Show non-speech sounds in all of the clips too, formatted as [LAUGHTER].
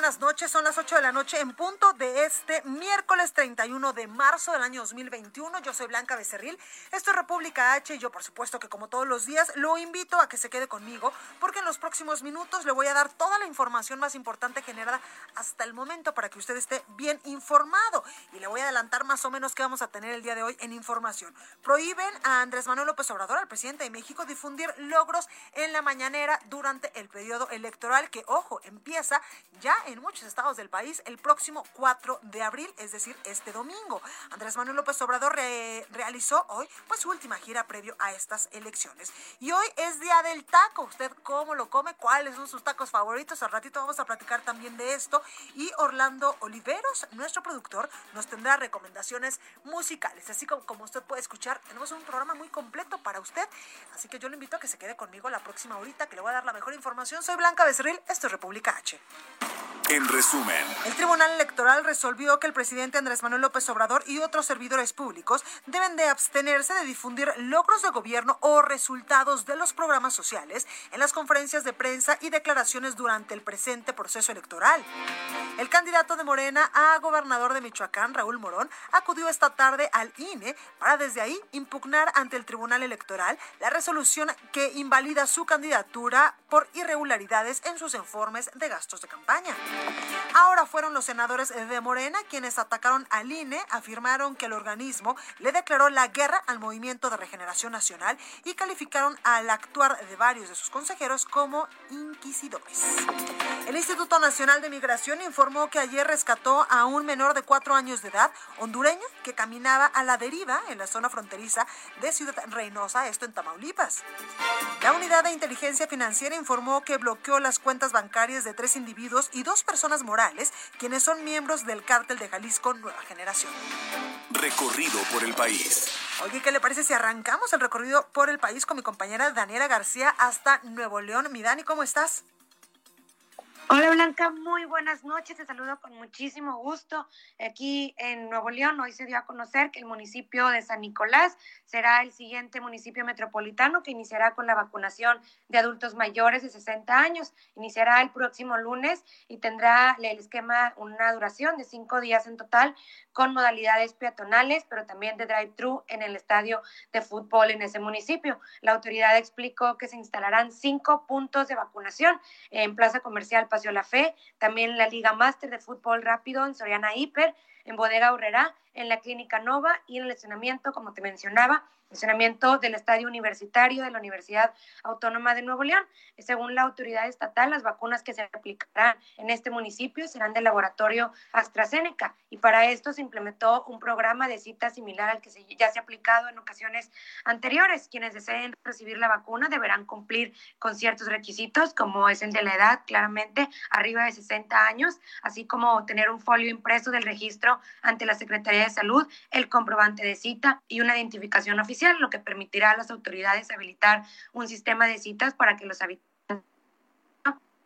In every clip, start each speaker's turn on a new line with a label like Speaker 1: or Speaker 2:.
Speaker 1: Buenas noches. Son las 8 de la noche en punto de este miércoles 31 de marzo del año 2021. Yo soy Blanca Becerril. Esto es República H y yo, por supuesto, que como todos los días, lo invito a que se quede conmigo porque en los próximos minutos le voy a dar toda la información más importante generada hasta el momento para que usted esté bien informado. Y le voy a adelantar más o menos qué vamos a tener el día de hoy en información. Prohíben a Andrés Manuel López Obrador, al presidente de México, difundir logros en la mañanera durante el periodo electoral que, ojo, empieza ya muchos estados del país el próximo 4 de abril, es decir, este domingo. Andrés Manuel López Obrador realizó hoy pues su última gira previo a estas elecciones. Y hoy es día del taco. ¿Usted cómo lo come? ¿Cuáles son sus tacos favoritos? Al ratito vamos a platicar también de esto. Y Orlando Oliveros, nuestro productor, nos tendrá recomendaciones musicales. Así como, como usted puede escuchar, tenemos un programa muy completo para usted. Así que yo le invito a que se quede conmigo la próxima horita, que le voy a dar la mejor información. Soy Blanca Becerril, esto es República H.
Speaker 2: En resumen,
Speaker 1: el Tribunal Electoral resolvió que el presidente Andrés Manuel López Obrador y otros servidores públicos deben de abstenerse de difundir logros de gobierno o resultados de los programas sociales en las conferencias de prensa y declaraciones durante el presente proceso electoral. El candidato de Morena a gobernador de Michoacán, Raúl Morón, acudió esta tarde al INE para desde ahí impugnar ante el Tribunal Electoral la resolución que invalida su candidatura por irregularidades en sus informes de gastos de campaña. Ahora fueron los senadores de Morena quienes atacaron al INE, afirmaron que el organismo le declaró la guerra al Movimiento de Regeneración Nacional y calificaron al actuar de varios de sus consejeros como inquisidores. El Instituto Nacional de Migración informó que ayer rescató a un menor de cuatro años de edad hondureño que caminaba a la deriva en la zona fronteriza de Ciudad Reynosa, esto en Tamaulipas. La unidad de inteligencia financiera informó que bloqueó las cuentas bancarias de tres individuos y dos morales, quienes son miembros del cártel de Jalisco Nueva Generación.
Speaker 2: Recorrido por el país.
Speaker 1: Oye, ¿qué le parece si arrancamos el recorrido por el país con mi compañera Daniela García hasta Nuevo León? Mi Dani, ¿cómo estás?
Speaker 3: Hola Blanca, muy buenas noches. Te saludo con muchísimo gusto. Aquí en Nuevo León hoy se dio a conocer que el municipio de San Nicolás será el siguiente municipio metropolitano que iniciará con la vacunación de adultos mayores de 60 años. Iniciará el próximo lunes y tendrá el esquema una duración de cinco días en total con modalidades peatonales, pero también de drive-thru en el estadio de fútbol en ese municipio. La autoridad explicó que se instalarán cinco puntos de vacunación en Plaza Comercial Paseo La Fe, también la Liga Máster de Fútbol Rápido en Soriana Hiper, en Bodega Urrera, en la Clínica Nova y en el estacionamiento, como te mencionaba, estacionamiento del Estadio Universitario de la Universidad Autónoma de Nuevo León. Según la autoridad estatal, las vacunas que se aplicarán en este municipio serán del laboratorio AstraZeneca y para esto se implementó un programa de cita similar al que ya se ha aplicado en ocasiones anteriores. Quienes deseen recibir la vacuna deberán cumplir con ciertos requisitos, como es el de la edad, claramente arriba de 60 años, así como tener un folio impreso del registro ante la Secretaría de Salud, el comprobante de cita y una identificación oficial lo que permitirá a las autoridades habilitar un sistema de citas para que los habitantes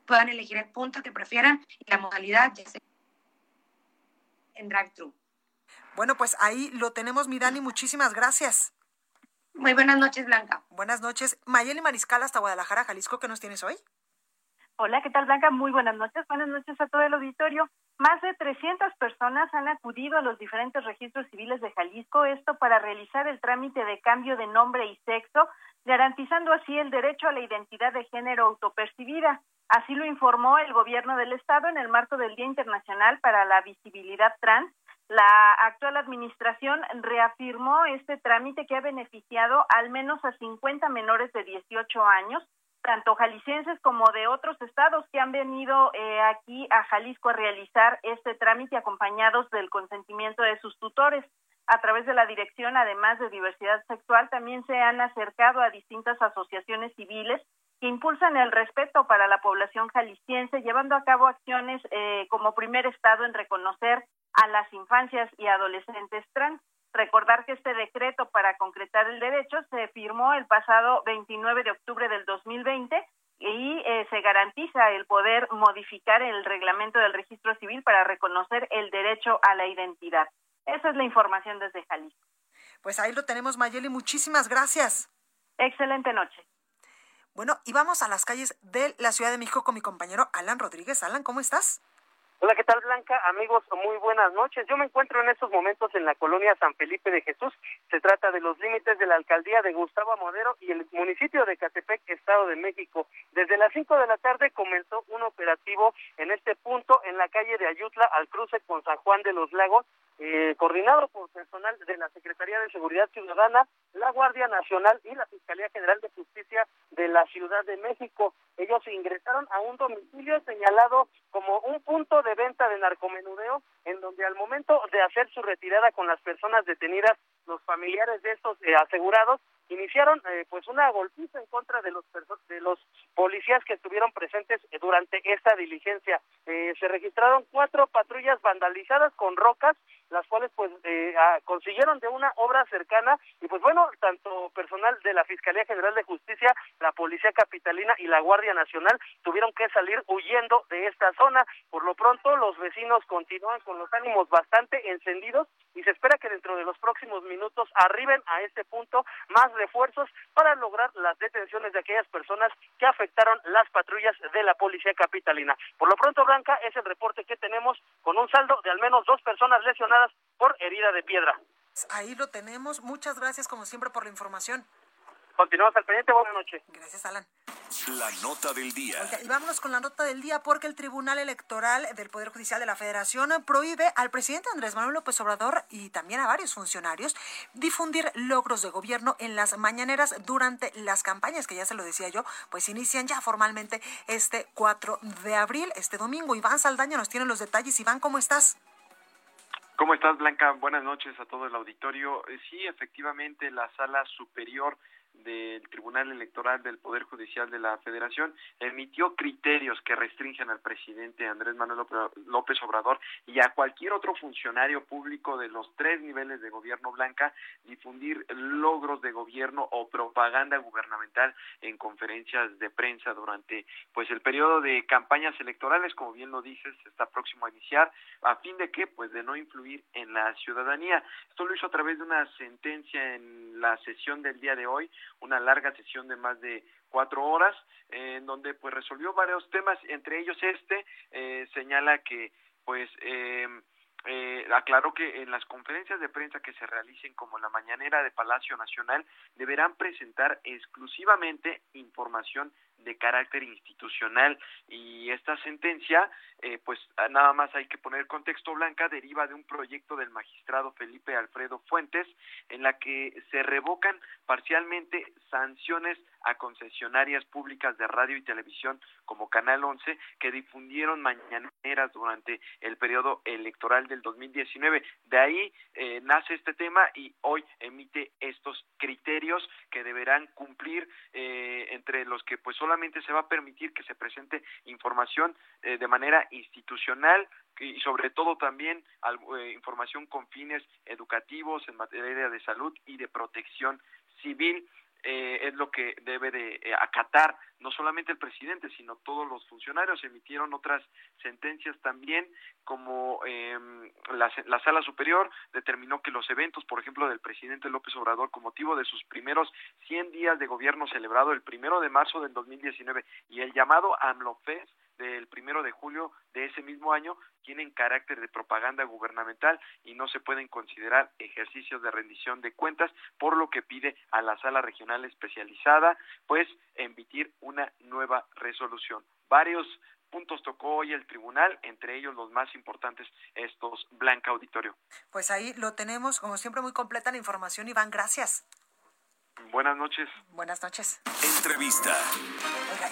Speaker 3: puedan elegir el punto que prefieran y la modalidad ya sea en drive-thru.
Speaker 1: Bueno, pues ahí lo tenemos, mi Dani. Muchísimas gracias.
Speaker 3: Muy buenas noches, Blanca.
Speaker 1: Buenas noches. Mayeli Mariscal hasta Guadalajara, Jalisco. ¿Qué nos tienes hoy?
Speaker 4: Hola, ¿qué tal, Blanca? Muy buenas noches. Buenas noches a todo el auditorio. Más de 300 personas han acudido a los diferentes registros civiles de Jalisco, esto para realizar el trámite de cambio de nombre y sexo, garantizando así el derecho a la identidad de género autopercibida. Así lo informó el gobierno del estado en el marco del Día Internacional para la Visibilidad Trans. La actual administración reafirmó este trámite que ha beneficiado al menos a 50 menores de 18 años tanto jaliscienses como de otros estados que han venido eh, aquí a Jalisco a realizar este trámite acompañados del consentimiento de sus tutores. A través de la dirección, además de diversidad sexual, también se han acercado a distintas asociaciones civiles que impulsan el respeto para la población jalisciense, llevando a cabo acciones eh, como primer estado en reconocer a las infancias y adolescentes trans. Recordar que este decreto para concretar el derecho se firmó el pasado 29 de octubre del 2020 y eh, se garantiza el poder modificar el reglamento del registro civil para reconocer el derecho a la identidad. Esa es la información desde Jalisco.
Speaker 1: Pues ahí lo tenemos, Mayeli. Muchísimas gracias.
Speaker 4: Excelente noche.
Speaker 1: Bueno, y vamos a las calles de la Ciudad de México con mi compañero Alan Rodríguez. Alan, ¿cómo estás?
Speaker 5: Hola, ¿qué tal Blanca? Amigos, muy buenas noches. Yo me encuentro en estos momentos en la colonia San Felipe de Jesús. Se trata de los límites de la alcaldía de Gustavo Amadero y el municipio de Catepec, Estado de México. Desde las 5 de la tarde comenzó un operativo en este punto en la calle de Ayutla al cruce con San Juan de los Lagos eh, coordinado por personal de la Secretaría de Seguridad Ciudadana, la Guardia Nacional y la Fiscalía General de Justicia de la Ciudad de México. Ellos ingresaron a un domicilio señalado como un punto de venta de narcomenudeo, en donde al momento de hacer su retirada con las personas detenidas, los familiares de estos eh, asegurados iniciaron eh, pues una golpiza en contra de los de los policías que estuvieron presentes durante esta diligencia. Eh, se registraron cuatro patrullas vandalizadas con rocas, las cuales pues eh, consiguieron de una obra cercana y pues bueno, tanto personal de la Fiscalía General de Justicia, la Policía Capitalina y la Guardia Nacional tuvieron que salir huyendo de esta zona. Por lo pronto los vecinos continúan con los ánimos bastante encendidos y se espera que dentro de los próximos minutos arriben a este punto más refuerzos para lograr las detenciones de aquellas personas que afectaron las patrullas de la policía capitalina. Por lo pronto, Blanca, es el reporte que tenemos con un saldo de al menos dos personas lesionadas por herida de piedra.
Speaker 1: Ahí lo tenemos. Muchas gracias, como siempre, por la información.
Speaker 5: Continuamos al pendiente. Buenas noches.
Speaker 1: Gracias, Alan.
Speaker 2: La nota del día.
Speaker 1: y vámonos con la nota del día porque el Tribunal Electoral del Poder Judicial de la Federación prohíbe al presidente Andrés Manuel López Obrador y también a varios funcionarios difundir logros de gobierno en las mañaneras durante las campañas, que ya se lo decía yo, pues inician ya formalmente este 4 de abril, este domingo. Iván Saldaña nos tiene los detalles. Iván, ¿cómo estás?
Speaker 6: ¿Cómo estás, Blanca? Buenas noches a todo el auditorio. Eh, sí, efectivamente, la sala superior del Tribunal Electoral del Poder Judicial de la Federación emitió criterios que restringen al presidente Andrés Manuel López Obrador y a cualquier otro funcionario público de los tres niveles de gobierno blanca difundir logros de gobierno o propaganda gubernamental en conferencias de prensa durante pues el periodo de campañas electorales, como bien lo dices, está próximo a iniciar, a fin de que pues de no influir en la ciudadanía. Esto lo hizo a través de una sentencia en la sesión del día de hoy, una larga sesión de más de cuatro horas, en donde pues resolvió varios temas, entre ellos este eh, señala que pues eh, eh, aclaró que en las conferencias de prensa que se realicen como la mañanera de Palacio Nacional deberán presentar exclusivamente información de carácter institucional. Y esta sentencia eh, pues nada más hay que poner contexto blanca deriva de un proyecto del magistrado Felipe Alfredo Fuentes en la que se revocan parcialmente sanciones a concesionarias públicas de radio y televisión como Canal 11 que difundieron mañaneras durante el periodo electoral del 2019. De ahí eh, nace este tema y hoy emite estos criterios que deberán cumplir eh, entre los que pues solamente se va a permitir que se presente información eh, de manera institucional y sobre todo también información con fines educativos en materia de salud y de protección civil eh, es lo que debe de eh, acatar no solamente el presidente, sino todos los funcionarios. Emitieron otras sentencias también, como em, la, la, sala superior determinó que los eventos, por ejemplo, del presidente López Obrador, con motivo de sus primeros 100 días de gobierno celebrado el primero de marzo del 2019 y el llamado AMLOFES, del primero de julio de ese mismo año tienen carácter de propaganda gubernamental y no se pueden considerar ejercicios de rendición de cuentas, por lo que pide a la sala regional especializada, pues, emitir una nueva resolución. Varios puntos tocó hoy el tribunal, entre ellos los más importantes estos Blanca Auditorio.
Speaker 1: Pues ahí lo tenemos, como siempre, muy completa la información, Iván, gracias.
Speaker 6: Buenas noches.
Speaker 1: Buenas noches.
Speaker 2: Entrevista.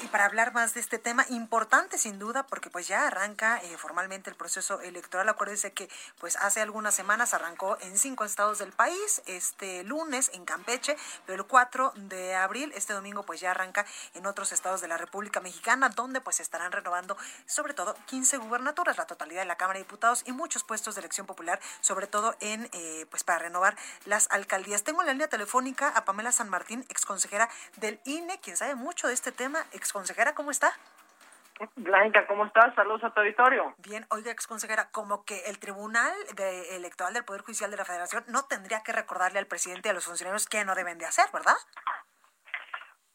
Speaker 1: Y para hablar más de este tema, importante sin duda, porque pues ya arranca eh, formalmente el proceso electoral. Acuérdense que pues hace algunas semanas arrancó en cinco estados del país, este lunes en Campeche, pero el 4 de abril, este domingo, pues ya arranca en otros estados de la República Mexicana, donde pues estarán renovando sobre todo 15 gubernaturas, la totalidad de la Cámara de Diputados y muchos puestos de elección popular, sobre todo en eh, pues para renovar las alcaldías. Tengo en la línea telefónica a Pamela San Martín, exconsejera del INE, quien sabe mucho de este tema. Exconsejera, ¿cómo está?
Speaker 7: Blanca, ¿cómo estás? Saludos a tu auditorio.
Speaker 1: Bien, oiga, exconsejera, como que el Tribunal Electoral del Poder Judicial de la Federación no tendría que recordarle al presidente y a los funcionarios qué no deben de hacer, ¿verdad?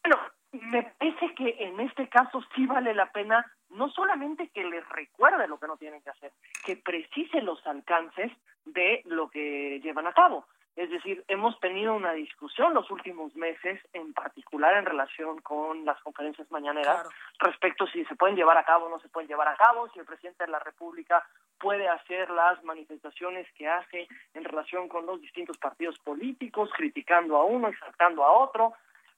Speaker 7: Bueno, me parece que en este caso sí vale la pena no solamente que les recuerde lo que no tienen que hacer, que precise los alcances de lo que llevan a cabo. Es decir, hemos tenido una discusión los últimos meses, en particular en relación con las conferencias mañaneras, respecto si se pueden llevar a cabo o no se pueden llevar a cabo, si el presidente de la República puede hacer las manifestaciones que hace en relación con los distintos partidos políticos, criticando a uno, exaltando a otro,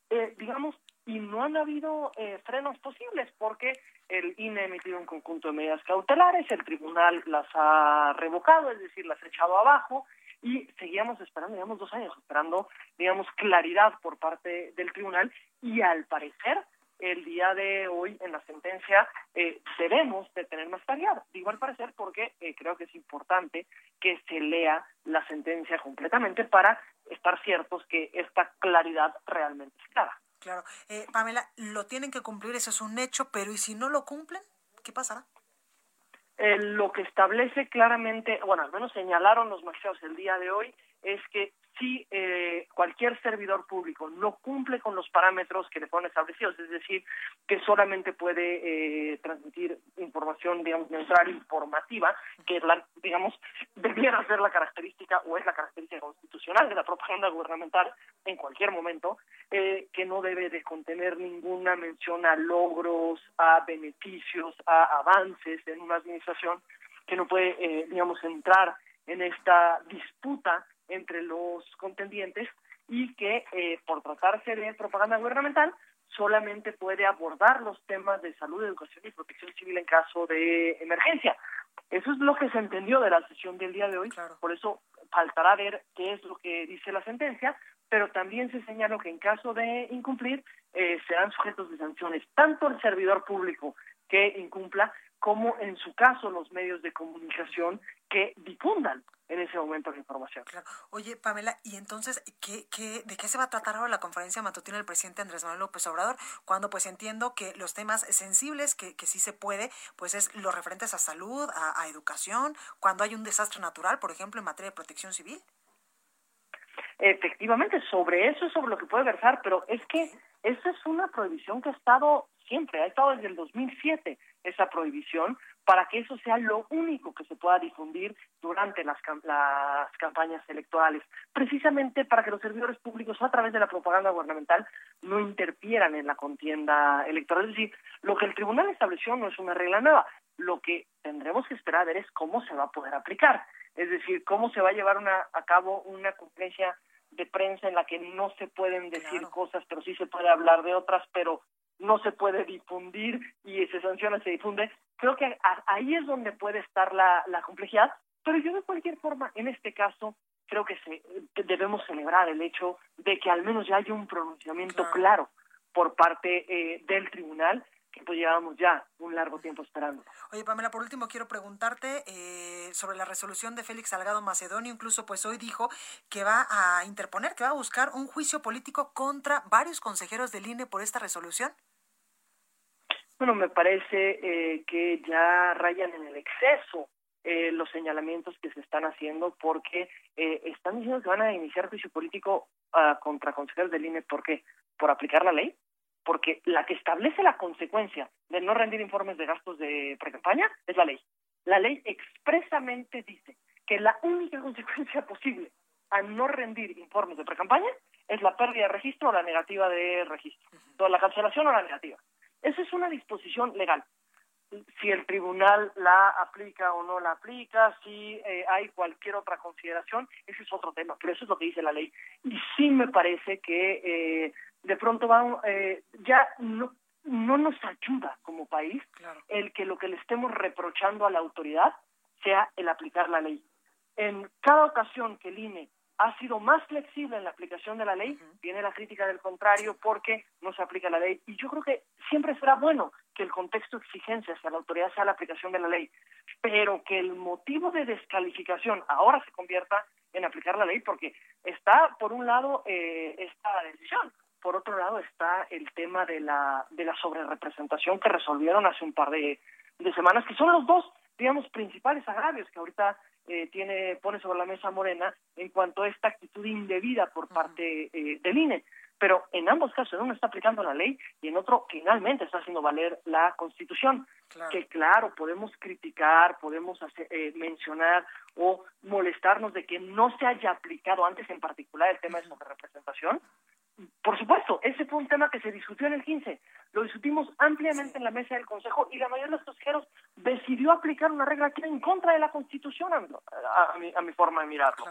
Speaker 7: eh, digamos, y no han habido eh, frenos posibles porque el INE ha emitido un conjunto de medidas cautelares, el tribunal las ha revocado, es decir, las ha echado abajo, y seguíamos esperando, digamos, dos años esperando, digamos, claridad por parte del tribunal y al parecer el día de hoy en la sentencia eh, debemos de tener más claridad. Digo al parecer porque eh, creo que es importante que se lea la sentencia completamente para estar ciertos que esta claridad realmente es clara.
Speaker 1: Claro. Eh, Pamela, lo tienen que cumplir, eso es un hecho, pero ¿y si no lo cumplen? ¿Qué pasará?
Speaker 7: Eh, lo que establece claramente, bueno, al menos señalaron los magistrados el día de hoy, es que si eh, cualquier servidor público no cumple con los parámetros que le ponen establecidos, es decir, que solamente puede eh, transmitir información, digamos, neutral, informativa, que es la, digamos, [LAUGHS] debiera ser la característica o es la característica constitucional de la propaganda gubernamental en cualquier momento, eh, que no debe de contener ninguna mención a logros, a beneficios, a avances en una administración, que no puede, digamos, entrar en esta disputa entre los contendientes y que eh, por tratarse de propaganda gubernamental solamente puede abordar los temas de salud, educación y protección civil en caso de emergencia. Eso es lo que se entendió de la sesión del día de hoy, por eso faltará ver qué es lo que dice la sentencia, pero también se señaló que en caso de incumplir eh, serán sujetos de sanciones tanto el servidor público que incumpla como en su caso los medios de comunicación que difundan en ese momento la información.
Speaker 1: Claro. Oye, Pamela, ¿y entonces ¿qué, qué, de qué se va a tratar ahora la conferencia matutina del presidente Andrés Manuel López Obrador? Cuando pues entiendo que los temas sensibles, que, que sí se puede, pues es los referentes a salud, a, a educación, cuando hay un desastre natural, por ejemplo, en materia de protección civil.
Speaker 7: Efectivamente, sobre eso es sobre lo que puede versar, pero es que esa es una prohibición que ha estado siempre, ha estado desde el 2007 esa prohibición para que eso sea lo único que se pueda difundir durante las, las campañas electorales, precisamente para que los servidores públicos a través de la propaganda gubernamental no interfieran en la contienda electoral. Es decir, lo que el tribunal estableció no es una regla nueva, lo que tendremos que esperar a ver es cómo se va a poder aplicar, es decir, cómo se va a llevar una, a cabo una conferencia de prensa en la que no se pueden decir cosas, pero sí se puede hablar de otras, pero no se puede difundir y se sanciona, se difunde. Creo que ahí es donde puede estar la, la complejidad, pero yo de cualquier forma, en este caso, creo que se, debemos celebrar el hecho de que al menos ya haya un pronunciamiento claro, por parte eh, del tribunal que pues llevamos ya un largo tiempo esperando.
Speaker 1: Oye, Pamela, por último quiero preguntarte eh, sobre la resolución de Félix Salgado Macedonio. Incluso pues hoy dijo que va a interponer, que va a buscar un juicio político contra varios consejeros del INE por esta resolución.
Speaker 7: Bueno, me parece eh, que ya rayan en el exceso eh, los señalamientos que se están haciendo porque eh, están diciendo que van a iniciar juicio político uh, contra consejeros del INE. ¿Por qué? ¿Por aplicar la ley? Porque la que establece la consecuencia de no rendir informes de gastos de precampaña es la ley. La ley expresamente dice que la única [LAUGHS] consecuencia posible a no rendir informes de precampaña es la pérdida de registro o la negativa de registro. Toda la cancelación o la negativa. Esa es una disposición legal. si el tribunal la aplica o no la aplica, si eh, hay cualquier otra consideración, ese es otro tema, pero eso es lo que dice la ley. Y sí me parece que eh, de pronto va, eh, ya no, no nos ayuda como país el que lo que le estemos reprochando a la autoridad sea el aplicar la ley. En cada ocasión que el INE ha sido más flexible en la aplicación de la ley, viene la crítica del contrario porque no se aplica la ley. Y yo creo que siempre será bueno que el contexto de exigencia hacia la autoridad sea la aplicación de la ley, pero que el motivo de descalificación ahora se convierta en aplicar la ley, porque está, por un lado, eh, esta decisión, por otro lado está el tema de la, de la sobrerepresentación que resolvieron hace un par de, de semanas, que son los dos, digamos, principales agravios que ahorita eh, tiene pone sobre la mesa Morena en cuanto a esta actitud indebida por parte eh, del INE. Pero en ambos casos, en uno está aplicando la ley y en otro finalmente está haciendo valer la Constitución. Que claro, podemos criticar, podemos hacer, eh, mencionar o molestarnos de que no se haya aplicado antes en particular el tema de representación, por supuesto, ese fue un tema que se discutió en el 15. Lo discutimos ampliamente en la mesa del Consejo y la mayoría de los consejeros decidió aplicar una regla que era en contra de la Constitución, a, mi, forma de mirarlo.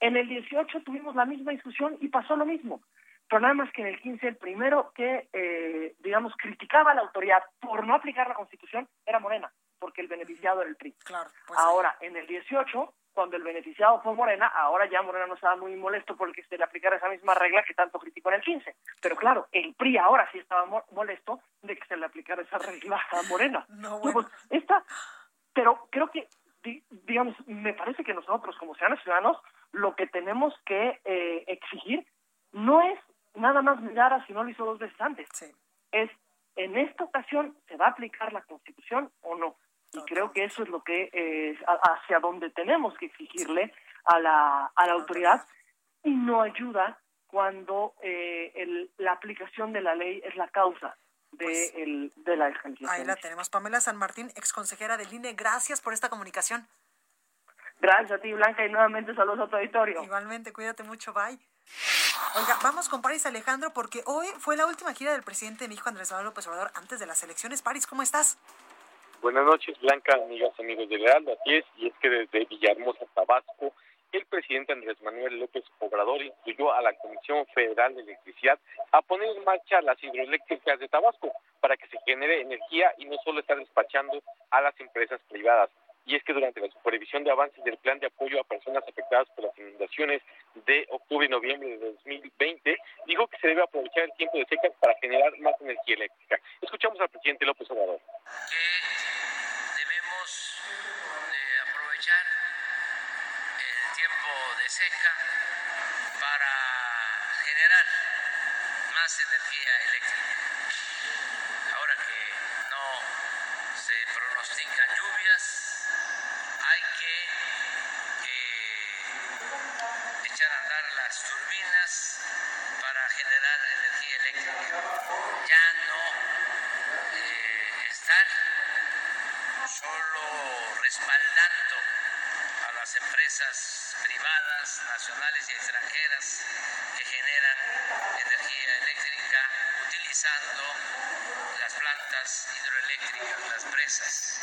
Speaker 7: En el 18 tuvimos la misma discusión y pasó lo mismo. Pero nada más que en el 15 el primero que, eh, digamos, criticaba a la autoridad por no aplicar la Constitución era Morena, porque el beneficiado era el PRI. Pues Ahora, en el 18 cuando el beneficiado fue Morena, ahora ya Morena no estaba muy molesto por el que se le aplicara esa misma regla que tanto criticó en el 15. Pero claro, el PRI ahora sí estaba molesto de que se le aplicara esa regla a Morena. [LAUGHS] No, pues, esta, pero creo que, digamos, me parece que nosotros como ciudadanos, lo que tenemos que eh, exigir no es nada más mirar a si no lo hizo dos veces antes. Es, en esta ocasión, ¿se va a aplicar la Constitución o no? Y creo que eso es lo que es hacia donde tenemos que exigirle a la, a la autoridad y no ayuda cuando eh, el, la aplicación de la ley es la causa de, pues, el, de la.
Speaker 1: Ahí la tenemos. Pamela San Martín, ex consejera del INE, gracias por esta comunicación.
Speaker 7: Gracias a ti, Blanca, y nuevamente saludos a tu auditorio.
Speaker 1: Igualmente, cuídate mucho, bye. Oiga, vamos con París Alejandro, porque hoy fue la última gira del presidente de México, Andrés Manuel López Obrador, antes de las elecciones. París, ¿cómo estás?
Speaker 8: Buenas noches, Blanca, amigas, amigos de Leal. Así es, y es que desde Villahermosa, Tabasco, el presidente Andrés Manuel López Obrador incluyó a la Comisión Federal de Electricidad a poner en marcha las hidroeléctricas de Tabasco para que se genere energía y no solo estar despachando a las empresas privadas. Y es que durante la supervisión de avances del plan de apoyo a personas afectadas por las inundaciones de octubre y noviembre de 2020, dijo que se debe aprovechar el tiempo de secas para generar más energía eléctrica. Escuchamos al presidente López Obrador.
Speaker 9: seca para generar más energía eléctrica. Ahora que no se pronostican lluvias, hay que eh, echar a andar las turbinas para generar energía eléctrica. Ya no eh, estar solo respaldando a las empresas privadas, nacionales y extranjeras que generan energía eléctrica utilizando las plantas hidroeléctricas, las presas.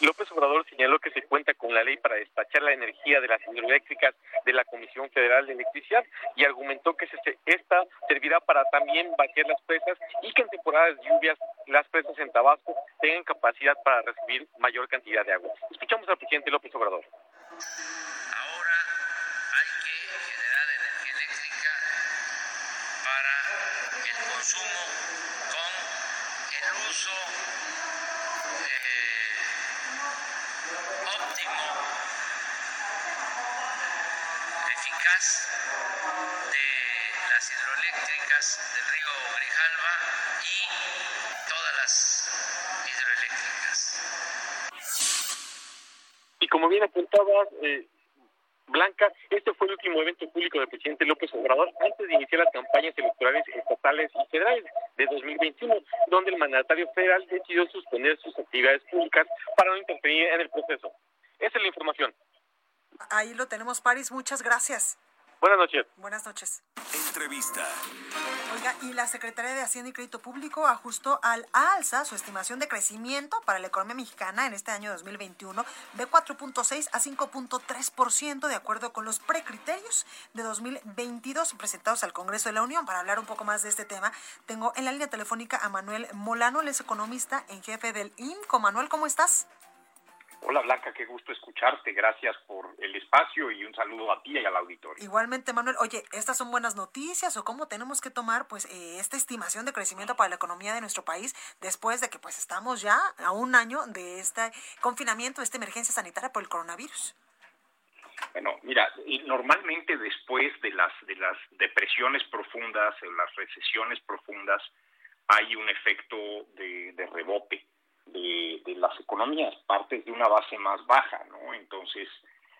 Speaker 8: López Obrador señaló que se cuenta con la ley para despachar la energía de las hidroeléctricas de la Comisión Federal de Electricidad y argumentó que esta servirá para también vaciar las presas y que en temporadas lluvias las presas en Tabasco tengan capacidad para recibir mayor cantidad de agua. Escuchamos al presidente López Obrador.
Speaker 9: De las hidroeléctricas del río Grijalva y todas las hidroeléctricas.
Speaker 8: Y como bien apuntabas, eh, Blanca, este fue el último evento público del presidente López Obrador antes de iniciar las campañas electorales estatales y federales de 2021, donde el mandatario federal decidió suspender sus actividades públicas para no interferir en el proceso. Esa es la información.
Speaker 1: Ahí lo tenemos, París. Muchas gracias.
Speaker 8: Buenas noches.
Speaker 1: Buenas noches.
Speaker 2: Entrevista.
Speaker 1: Oiga, y la Secretaría de Hacienda y Crédito Público ajustó al alza su estimación de crecimiento para la economía mexicana en este año 2021 de 4.6 a 5.3% de acuerdo con los precriterios de 2022 presentados al Congreso de la Unión. Para hablar un poco más de este tema, tengo en la línea telefónica a Manuel Molano, él es economista en jefe del INCO. Manuel, ¿cómo estás?
Speaker 10: Hola Blanca, qué gusto escucharte. Gracias por el espacio y un saludo a ti y al auditorio.
Speaker 1: Igualmente, Manuel. Oye, ¿estas son buenas noticias o cómo tenemos que tomar pues eh, esta estimación de crecimiento para la economía de nuestro país después de que pues estamos ya a un año de este confinamiento, de esta emergencia sanitaria por el coronavirus?
Speaker 10: Bueno, mira, normalmente después de las de las depresiones profundas, o las recesiones profundas, hay un efecto de, de rebote de, las economías, partes de una base más baja, ¿no? Entonces,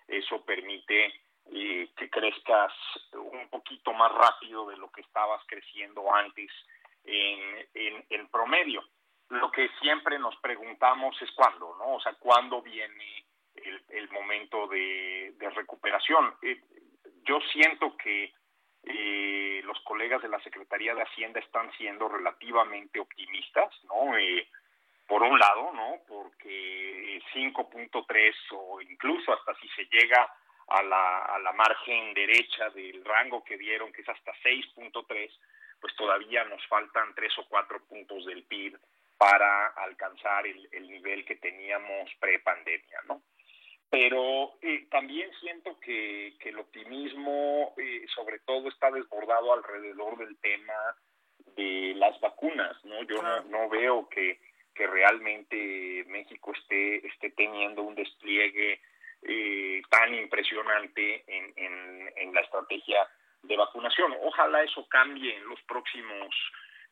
Speaker 10: eso permite eh, que crezcas un poquito más rápido de lo que estabas creciendo antes en, en, promedio. Lo que siempre nos preguntamos es cuándo, ¿no? O sea, cuándo viene el, momento de, recuperación. Eh, yo siento que eh, los colegas de la Secretaría de Hacienda están siendo relativamente optimistas, ¿no? Eh, por un lado, ¿no? Porque 5.3 o incluso hasta si se llega a la, a la margen derecha del rango que dieron, que es hasta 6.3, pues todavía nos faltan 3 o 4 puntos del PIB para alcanzar el, el nivel que teníamos pre-pandemia, ¿no? Pero eh, también siento que, que el optimismo eh, sobre todo está desbordado alrededor del tema de las vacunas, ¿no? Yo no, no veo que que realmente México esté, esté teniendo un despliegue eh, tan impresionante en, en, la estrategia de vacunación. Ojalá eso cambie en los próximos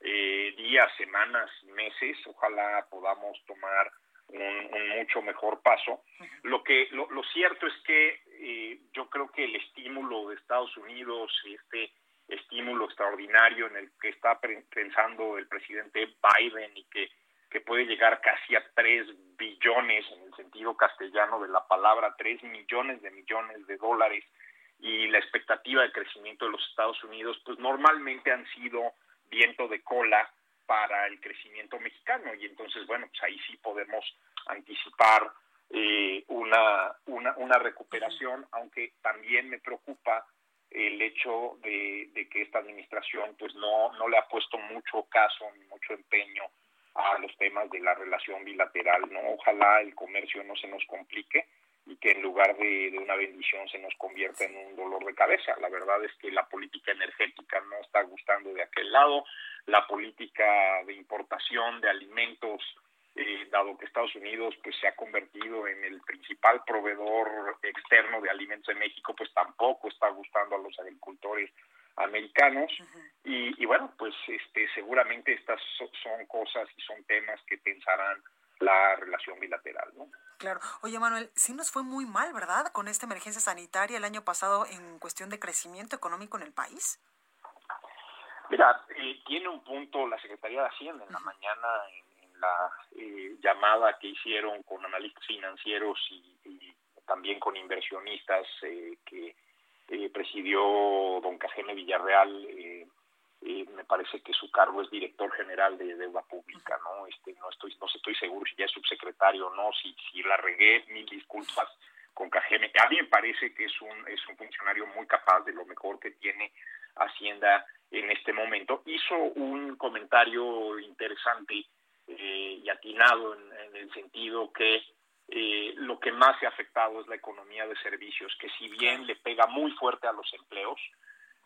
Speaker 10: eh, días, semanas, meses. Ojalá podamos tomar un, mucho mejor paso. Lo que lo, lo cierto es que eh, yo creo que el estímulo de Estados Unidos, este estímulo extraordinario en el que está pensando el presidente Biden y que que puede llegar casi a 3 billones en el sentido castellano de la palabra, 3 millones de millones de dólares y la expectativa de crecimiento de los Estados Unidos, pues normalmente han sido viento de cola para el crecimiento mexicano. Y entonces, bueno, pues ahí sí podemos anticipar eh, una, una, una recuperación, aunque también me preocupa el hecho de, de, que esta administración pues no, no le ha puesto mucho caso ni mucho empeño a los temas de la relación bilateral, ¿no? Ojalá el comercio no se nos complique y que en lugar de, de, una bendición se nos convierta en un dolor de cabeza. La verdad es que la política energética no está gustando de aquel lado, la política de importación de alimentos, eh, dado que Estados Unidos pues se ha convertido en el principal proveedor externo de alimentos en México, pues tampoco está gustando a los agricultores americanos. Y, y, bueno pues este seguramente estas son cosas y son temas que pensarán la relación bilateral no
Speaker 1: claro. Oye Manuel sí nos fue muy mal verdad con esta emergencia sanitaria el año pasado en cuestión de crecimiento económico en el país.
Speaker 10: Mira eh, tiene un punto la secretaría de hacienda en la mañana en, la eh, llamada que hicieron con analistas financieros y, y también con inversionistas eh, que eh, presidió don Cajeme Villarreal, eh, eh, me parece que su cargo es director general de deuda pública, ¿no? Este, no estoy, no estoy seguro si ya es subsecretario o no, si, si la regué, mil disculpas con Cajeme. A me parece que es un, es un funcionario muy capaz de lo mejor que tiene Hacienda en este momento. Hizo un comentario interesante y atinado en el sentido que eh, lo que más se ha afectado es la economía de servicios, que si bien le pega muy fuerte a los empleos,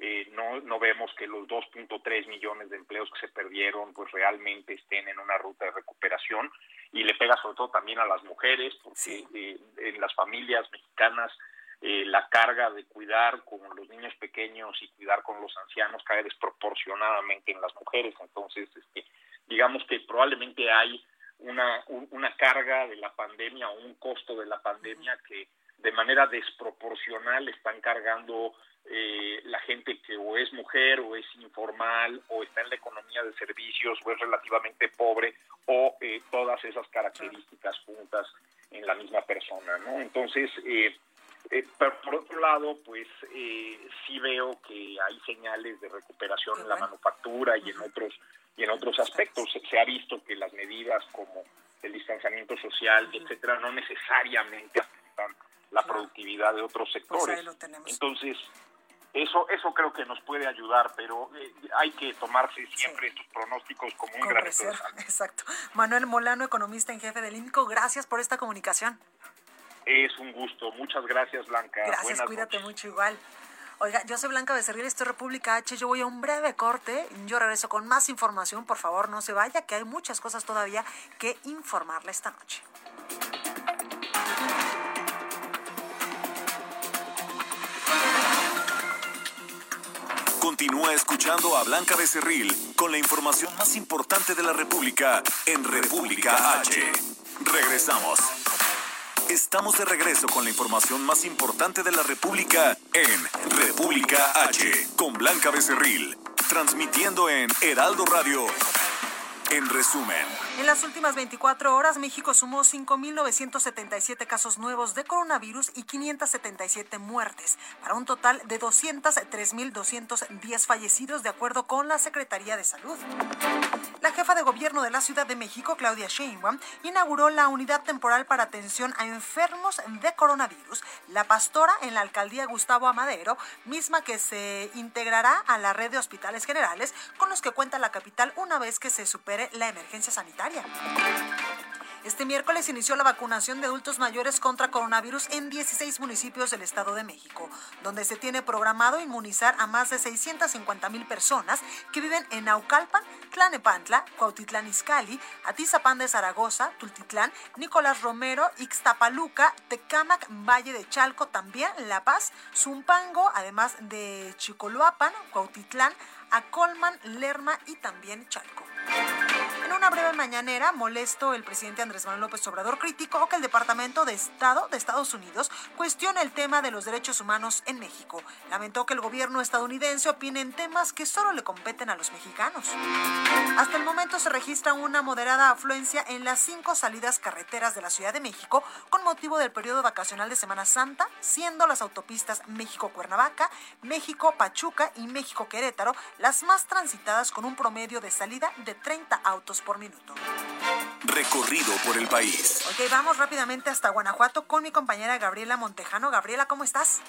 Speaker 10: eh, no, no vemos que los 2.3 millones de empleos que se perdieron pues realmente estén en una ruta de recuperación y le pega sobre todo también a las mujeres, porque eh, en las familias mexicanas eh, la carga de cuidar con los niños pequeños y cuidar con los ancianos cae desproporcionadamente en las mujeres, entonces este, digamos que probablemente hay una, una carga de la pandemia o un costo de la pandemia que de manera desproporcional están cargando eh, la gente que o es mujer o es informal o está en la economía de servicios o es relativamente pobre o eh, todas esas características juntas en la misma persona, ¿no? Entonces, eh, Eh, pero por otro lado, pues eh, sí veo que hay señales de recuperación en la manufactura y en otros y en otros aspectos. Se, ha visto que las medidas como el distanciamiento social, etcétera, no necesariamente afectan la productividad de otros pues sectores. Entonces, eso eso creo que nos puede ayudar, pero eh, hay que tomarse siempre estos pronósticos como un gran [LAUGHS]
Speaker 1: Exacto. Manuel Molano, economista en jefe del INCO, gracias por esta comunicación.
Speaker 10: Es un gusto. Muchas gracias, Blanca.
Speaker 1: Gracias, cuídate mucho igual. Oiga, yo soy Blanca Becerril, esto es República H. Yo voy a un breve corte. Yo regreso con más información. Por favor, no se vaya, que hay muchas cosas todavía que informarle esta noche.
Speaker 2: Continúa escuchando a Blanca Becerril con la información más importante de la República en República H. Regresamos. Estamos de regreso con la información más importante de la República en República H con Blanca Becerril, transmitiendo en Heraldo Radio. En resumen.
Speaker 1: En las últimas 24 horas, México sumó 5.977 casos nuevos de coronavirus y 577 muertes, para un total de 203.210 fallecidos, de acuerdo con la Secretaría de Salud. La jefa de gobierno de la Ciudad de México, Claudia Sheinbaum, inauguró la unidad temporal para atención a enfermos de coronavirus, La Pastora, en la alcaldía Gustavo Amadero, misma que se integrará a la red de hospitales generales con los que cuenta la capital una vez que se supere la emergencia sanitaria. Este miércoles inició la vacunación de adultos mayores contra coronavirus en 16 municipios del Estado de México, donde se tiene programado inmunizar a más de 650 mil personas que viven en Naucalpan, Tlanepantla, Cuautitlán Izcalli, Atizapán de Zaragoza, Tultitlán, Nicolás Romero, Ixtapaluca, Tecámac, Valle de Chalco, también La Paz, Zumpango, además de Chicoloapan, Cuautitlán, Acolman, Lerma y también Chalco. En una breve mañanera, molesto, el presidente Andrés Manuel López Obrador criticó que el Departamento de Estado de Estados Unidos cuestione el tema de los derechos humanos en México. Lamentó que el gobierno estadounidense opine en temas que solo le competen a los mexicanos. Hasta el momento se registra una moderada afluencia en las cinco salidas carreteras de la Ciudad de México con motivo del periodo vacacional de Semana Santa, siendo las autopistas México-Cuernavaca, México-Pachuca y México-Querétaro las más transitadas con un promedio de salida de 30 autos por minuto.
Speaker 2: Recorrido por el país.
Speaker 1: Ok, vamos rápidamente hasta Guanajuato con mi compañera Gabriela Montejano. Gabriela, ¿cómo estás?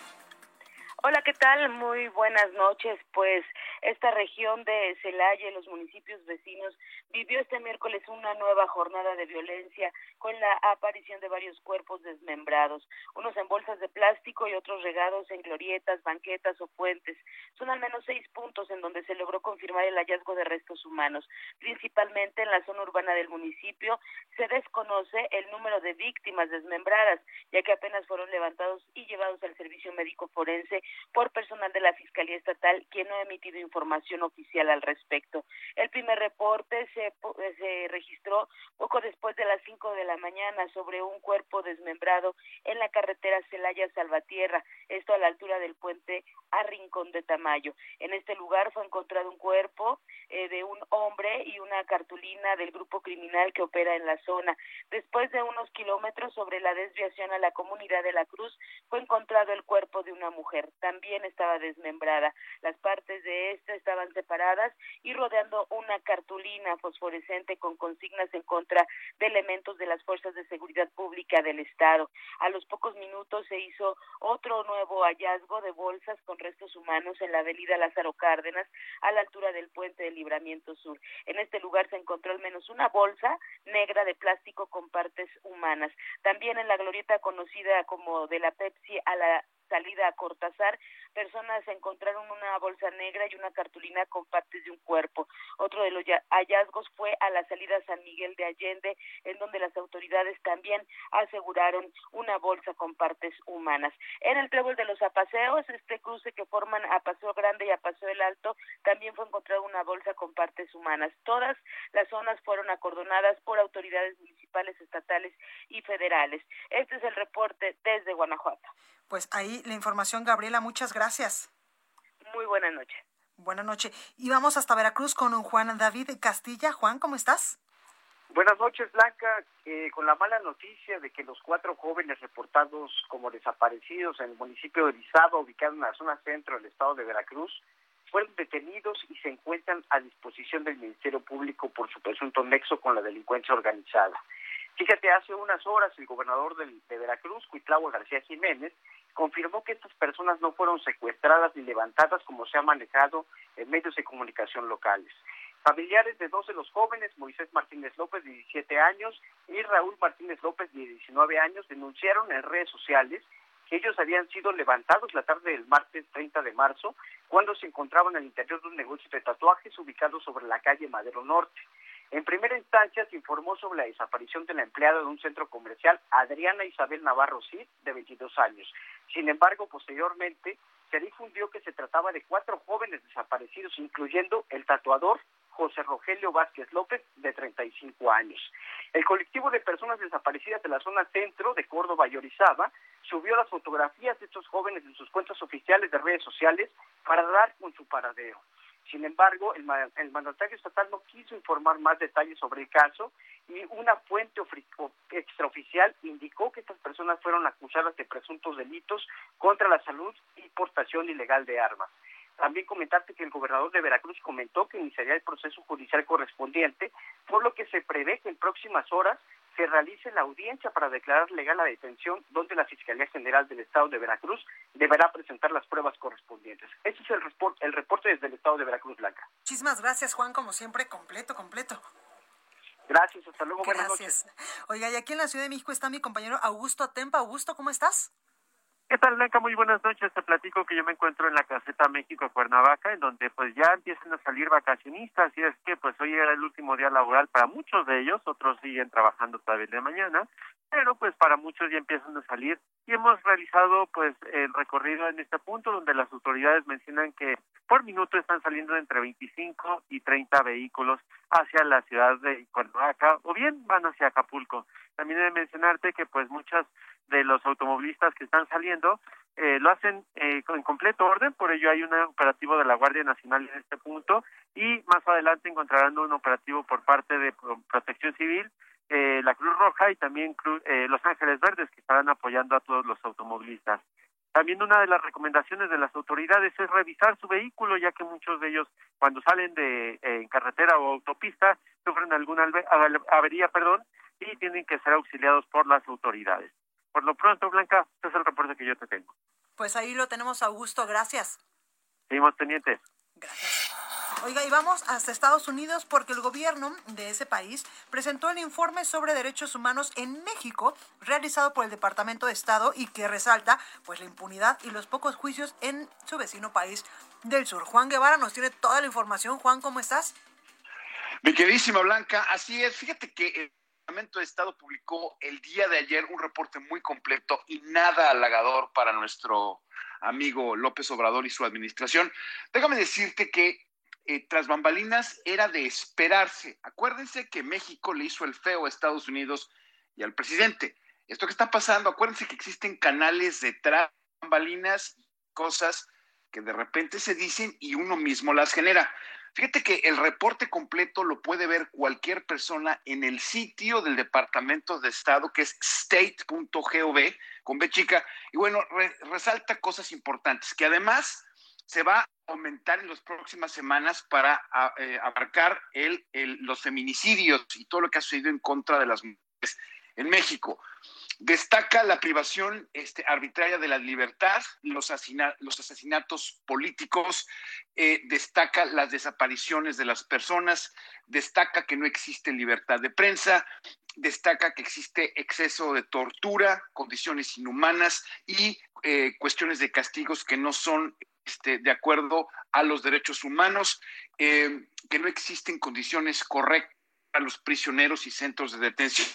Speaker 11: Hola, ¿qué tal? Muy buenas noches. Pues esta región de Celaya y los municipios vecinos vivió este miércoles una nueva jornada de violencia con la aparición de varios cuerpos desmembrados, unos en bolsas de plástico y otros regados en glorietas, banquetas o puentes. Son al menos seis puntos en donde se logró confirmar el hallazgo de restos humanos, principalmente en la zona urbana del municipio. Se desconoce el número de víctimas desmembradas, ya que apenas fueron levantados y llevados al servicio médico forense por personal de la Fiscalía Estatal, quien no ha emitido información oficial al respecto. El primer reporte se, se registró poco después de las cinco de la mañana sobre un cuerpo desmembrado en la carretera Celaya-Salvatierra, esto a la altura del puente a de Tamayo. En este lugar fue encontrado un cuerpo eh, de un hombre y una cartulina del grupo criminal que opera en la zona. Después de unos kilómetros sobre la desviación a la comunidad de la Cruz, fue encontrado el cuerpo de una mujer. También estaba desmembrada. Las partes de esta estaban separadas y rodeando una cartulina fosforescente con consignas en contra de elementos de las fuerzas de seguridad pública del Estado. A los pocos minutos se hizo otro nuevo hallazgo de bolsas con restos humanos en la avenida Lázaro Cárdenas, a la altura del puente del Libramiento Sur. En este lugar se encontró al menos una bolsa negra de plástico con partes humanas. También en la glorieta conocida como de la Pepsi a la salida a Cortázar, personas encontraron una bolsa negra y una cartulina con partes de un cuerpo. Otro de los hallazgos fue a la salida San Miguel de Allende, en donde las autoridades también aseguraron una bolsa con partes humanas. En el trébol de los apaseos, este cruce que forman a Paseo Grande y a Paseo el Alto, también fue encontrada una bolsa con partes humanas. Todas las zonas fueron acordonadas por autoridades municipales, estatales y federales. Este es el reporte desde Guanajuato.
Speaker 1: Pues ahí la información, Gabriela, muchas gracias.
Speaker 11: Muy buena noche.
Speaker 1: Buenas noches. Y vamos hasta Veracruz con un Juan David Castilla. Juan, ¿cómo estás?
Speaker 12: Buenas noches, Blanca. Eh, con la mala noticia de que los cuatro jóvenes reportados como desaparecidos en el municipio de Rizado, ubicado en la zona centro del estado de Veracruz, fueron detenidos y se encuentran a disposición del Ministerio Público por su presunto nexo con la delincuencia organizada. Fíjate, hace unas horas el gobernador de Veracruz, Cuitlavo García Jiménez, confirmó que estas personas no fueron secuestradas ni levantadas como se ha manejado en medios de comunicación locales. Familiares de dos de los jóvenes, Moisés Martínez López, de 17 años, y Raúl Martínez López, de 19 años, denunciaron en redes sociales que ellos habían sido levantados la tarde del martes 30 de marzo cuando se encontraban al interior de un negocio de tatuajes ubicado sobre la calle Madero Norte. En primera instancia se informó sobre la desaparición de la empleada de un centro comercial, Adriana Isabel Navarro Cid, de 22 años. Sin embargo, posteriormente se difundió que se trataba de cuatro jóvenes desaparecidos, incluyendo el tatuador José Rogelio Vázquez López, de 35 años. El colectivo de personas desaparecidas de la zona centro de Córdoba y Orizaba subió las fotografías de estos jóvenes en sus cuentas oficiales de redes sociales para dar con su paradero. Sin embargo, el, mandatario estatal no quiso informar más detalles sobre el caso y una fuente extraoficial indicó que estas personas fueron acusadas de presuntos delitos contra la salud y portación ilegal de armas. También comentarte que el gobernador de Veracruz comentó que iniciaría el proceso judicial correspondiente, por lo que se prevé que en próximas horas se realice la audiencia para declarar legal la detención, donde la Fiscalía General del Estado de Veracruz deberá presentar las pruebas correspondientes. Ese es el, el reporte desde el Estado de Veracruz Blanca.
Speaker 1: Muchísimas gracias, Juan, como siempre, completo, completo.
Speaker 12: Gracias, hasta luego,
Speaker 1: buenas noches. Oiga, y aquí en la Ciudad de México está mi compañero Augusto Atempa. Augusto, ¿cómo estás?
Speaker 13: ¿Qué tal, Blanca? Muy buenas noches. Te platico que yo me encuentro en la caseta México Cuernavaca, en donde pues ya empiezan a salir vacacionistas y es que pues hoy era el último día laboral para muchos de ellos, otros siguen trabajando todavía de mañana, pero pues para muchos ya empiezan a salir y hemos realizado pues el recorrido en este punto donde las autoridades mencionan que por minuto están saliendo entre 25 y 30 vehículos hacia la ciudad de Cuernavaca o bien van hacia Acapulco. También he mencionarte que pues muchas de los automovilistas que están saliendo eh, lo hacen eh, en completo orden, por ello hay un operativo de la Guardia Nacional en este punto y más adelante encontrarán un operativo por parte de Protección Civil, eh, la Cruz Roja y también Los Ángeles Verdes que estarán apoyando a todos los automovilistas. También una de las recomendaciones de las autoridades es revisar su vehículo, ya que muchos de ellos cuando salen de en carretera o autopista sufren alguna avería, perdón, y tienen que ser auxiliados por las autoridades. Por lo pronto, Blanca, este es el reporte que yo te tengo.
Speaker 1: Pues ahí lo tenemos, Augusto. Gracias.
Speaker 13: Seguimos pendientes.
Speaker 1: Gracias. Oiga, y vamos hasta Estados Unidos porque el gobierno de ese país presentó el informe sobre derechos humanos en México realizado por el Departamento de Estado y que resalta pues la impunidad y los pocos juicios en su vecino país del sur. Juan Guevara nos tiene toda la información. Juan, ¿cómo estás?
Speaker 14: Mi queridísima Blanca, así es. Fíjate que eh, Departamento de Estado publicó el día de ayer un reporte muy completo y nada halagador para nuestro amigo López Obrador y su administración. Déjame decirte que eh, tras bambalinas era de esperarse. Acuérdense que México le hizo el feo a Estados Unidos y al presidente. Esto que está pasando, acuérdense que existen canales de tras bambalinas, cosas que de repente se dicen y uno mismo las genera. Fíjate que el reporte completo lo puede ver cualquier persona en el sitio del Departamento de Estado, que es state.gov, con B chica. Y bueno, resalta cosas importantes, que además se va a aumentar en las próximas semanas para eh, abarcar el, los feminicidios y todo lo que ha sucedido en contra de las mujeres en México. Destaca la privación este, arbitraria de la libertad, los, asesinatos políticos, eh, destaca las desapariciones de las personas, destaca que no existe libertad de prensa, destaca que existe exceso de tortura, condiciones inhumanas y eh, cuestiones de castigos que no son este, de acuerdo a los derechos humanos, eh, que no existen condiciones correctas para los prisioneros y centros de detención.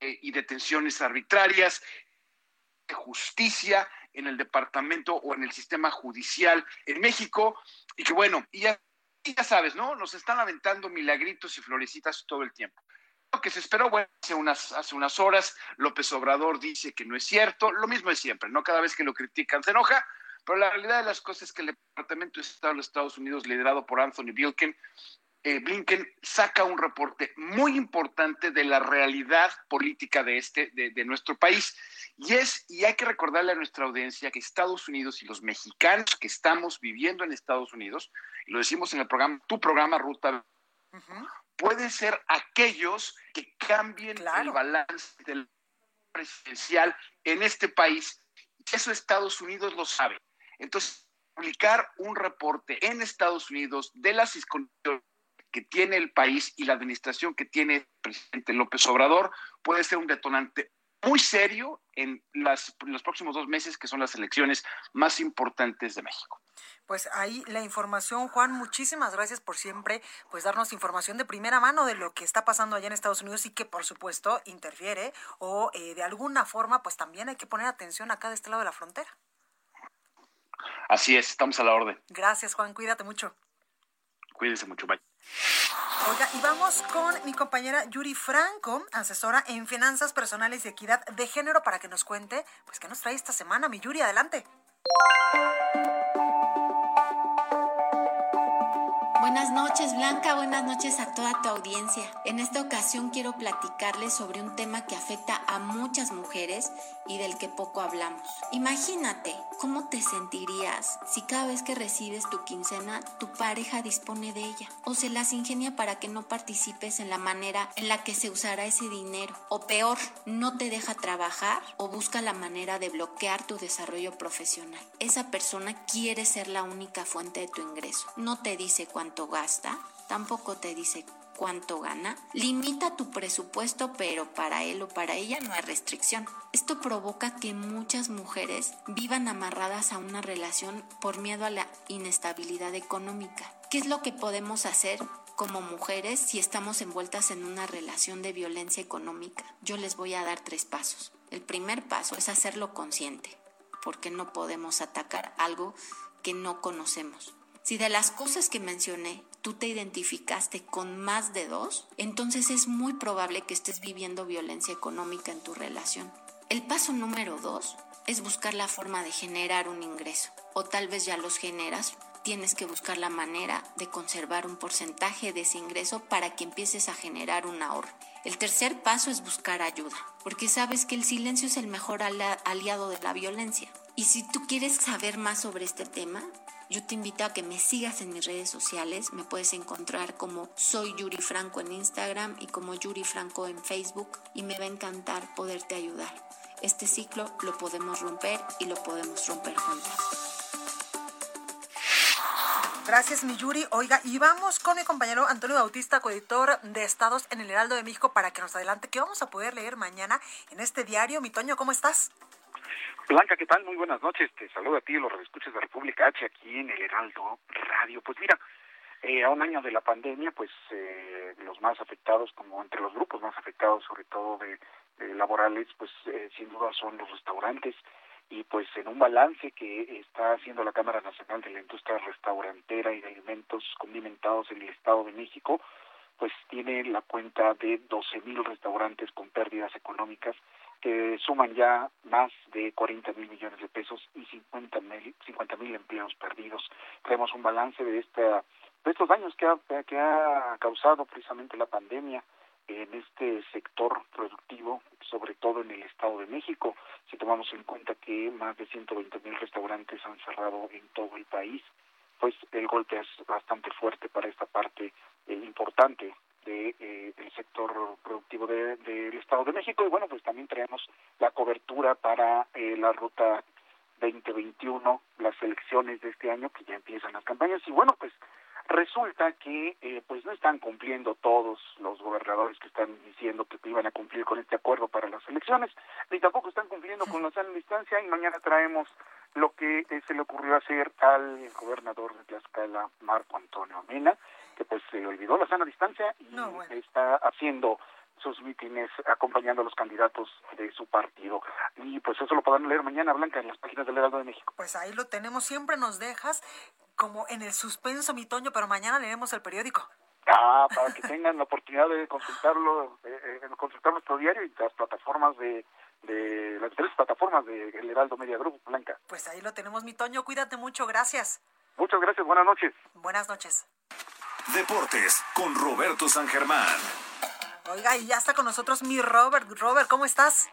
Speaker 14: Y detenciones arbitrarias, justicia en el departamento o en el sistema judicial en México, y que bueno, y ya, ya sabes, ¿no? Nos están aventando milagritos y florecitas todo el tiempo. Lo que se esperó, bueno, hace unas, hace unas horas, López Obrador dice que no es cierto, lo mismo es siempre, ¿no? Cada vez que lo critican se enoja, pero la realidad de las cosas es que el Departamento de Estado de los Estados Unidos, liderado por Anthony Bilken, eh, Blinken saca un reporte muy importante de la realidad política de este, de, de, nuestro país. Y es, y hay que recordarle a nuestra audiencia que Estados Unidos y los mexicanos que estamos viviendo en Estados Unidos, y lo decimos en el programa, tu programa Ruta, uh -huh. pueden ser aquellos que cambien claro. el balance del presidencial en este país. Eso Estados Unidos lo sabe. Entonces, publicar un reporte en Estados Unidos de las condiciones que tiene el país y la administración que tiene el presidente López Obrador puede ser un detonante muy serio en, las, los próximos dos meses, que son las elecciones más importantes de México.
Speaker 1: Pues ahí la información, Juan, muchísimas gracias por siempre pues darnos información de primera mano de lo que está pasando allá en Estados Unidos y que por supuesto interfiere o eh, de alguna forma pues también hay que poner atención acá de este lado de la frontera.
Speaker 14: Así es, estamos a la orden.
Speaker 1: Gracias, Juan, cuídate mucho.
Speaker 14: Cuídense mucho, bye.
Speaker 1: Oiga, y vamos con mi compañera Yuri Franco, asesora en finanzas personales y equidad de género, para que nos cuente, pues, qué nos trae esta semana. Mi Yuri, adelante.
Speaker 15: Buenas noches Blanca, buenas noches a toda tu audiencia. En esta ocasión quiero platicarles sobre un tema que afecta a muchas mujeres y del que poco hablamos. Imagínate cómo te sentirías si cada vez que recibes tu quincena tu pareja dispone de ella o se las ingenia para que no participes en la manera en la que se usará ese dinero o peor, no te deja trabajar o busca la manera de bloquear tu desarrollo profesional. Esa persona quiere ser la única fuente de tu ingreso. No te dice cuánto gasta, tampoco te dice cuánto gana. Limita tu presupuesto, pero para él o para ella no hay restricción. Esto provoca que muchas mujeres vivan amarradas a una relación por miedo a la inestabilidad económica. ¿Qué es lo que podemos hacer como mujeres si estamos envueltas en una relación de violencia económica? Yo les voy a dar tres pasos. El primer paso es hacerlo consciente, porque no podemos atacar algo que no conocemos. Si de las cosas que mencioné tú te identificaste con más de dos, entonces es muy probable que estés viviendo violencia económica en tu relación. El paso número dos es buscar la forma de generar un ingreso. O tal vez ya los generas, tienes que buscar la manera de conservar un porcentaje de ese ingreso para que empieces a generar un ahorro. El tercer paso es buscar ayuda, porque sabes que el silencio es el mejor aliado de la violencia. Y si tú quieres saber más sobre este tema, yo te invito a que me sigas en mis redes sociales. Me puedes encontrar como soy Yuri Franco en Instagram y como Yuri Franco en Facebook y me va a encantar poderte ayudar. Este ciclo lo podemos romper y lo podemos romper juntos.
Speaker 1: Gracias, mi Yuri. Oiga, y vamos con mi compañero Antonio Bautista, coeditor de Estados en el Heraldo de México, para que nos adelante qué vamos a poder leer mañana en este diario. Mi Toño, ¿cómo estás?
Speaker 16: Blanca, ¿qué tal? Muy buenas noches. Te saludo a ti y los escuchas de República H aquí en el Heraldo Radio. Pues mira, eh, a un año de la pandemia, pues eh, los más afectados, como entre los grupos más afectados, sobre todo de, laborales, pues eh, sin duda son los restaurantes. Y pues en un balance que está haciendo la Cámara Nacional de la Industria Restaurantera y de Alimentos Condimentados en el Estado de México, pues tiene la cuenta de 12 mil restaurantes con pérdidas económicas que suman ya más de 40 mil millones de pesos y 50 mil 50 empleos perdidos. Tenemos un balance de esta de estos daños que ha, que ha causado precisamente la pandemia en este sector productivo, sobre todo en el Estado de México. Si tomamos en cuenta que más de 120 mil restaurantes han cerrado en todo el país, pues el golpe es bastante fuerte para esta parte eh, importante de, eh, del sector productivo del de, de Estado de México. Y bueno, pues también traemos la cobertura para eh, la ruta 2021, las elecciones de este año, que ya empiezan las campañas. Y bueno, pues resulta que eh, pues no están cumpliendo todos los gobernadores que están diciendo que iban a cumplir con este acuerdo para las elecciones, ni tampoco están cumpliendo con la sana distancia y mañana traemos lo que eh, se le ocurrió hacer al gobernador de Tlaxcala, Marco Antonio Mena, que pues se olvidó la sana distancia y no, bueno. está haciendo sus mítines acompañando a los candidatos de su partido. Y pues eso lo podrán leer mañana, Blanca, en las páginas del Heraldo de México.
Speaker 1: Pues ahí lo tenemos, siempre nos dejas como en el suspenso, mi Toño, pero mañana leeremos el periódico.
Speaker 16: Ah, para que [LAUGHS] tengan la oportunidad de consultarlo, eh, consultar nuestro diario y las plataformas de, de las diferentes plataformas de El Heraldo Media Group, Blanca.
Speaker 1: Pues ahí lo tenemos, mi Toño, cuídate mucho, gracias.
Speaker 16: Muchas gracias, buenas noches.
Speaker 1: Buenas noches.
Speaker 2: Deportes con Roberto San Germán.
Speaker 1: Oiga, y ya está con nosotros mi Robert. Robert, ¿cómo estás?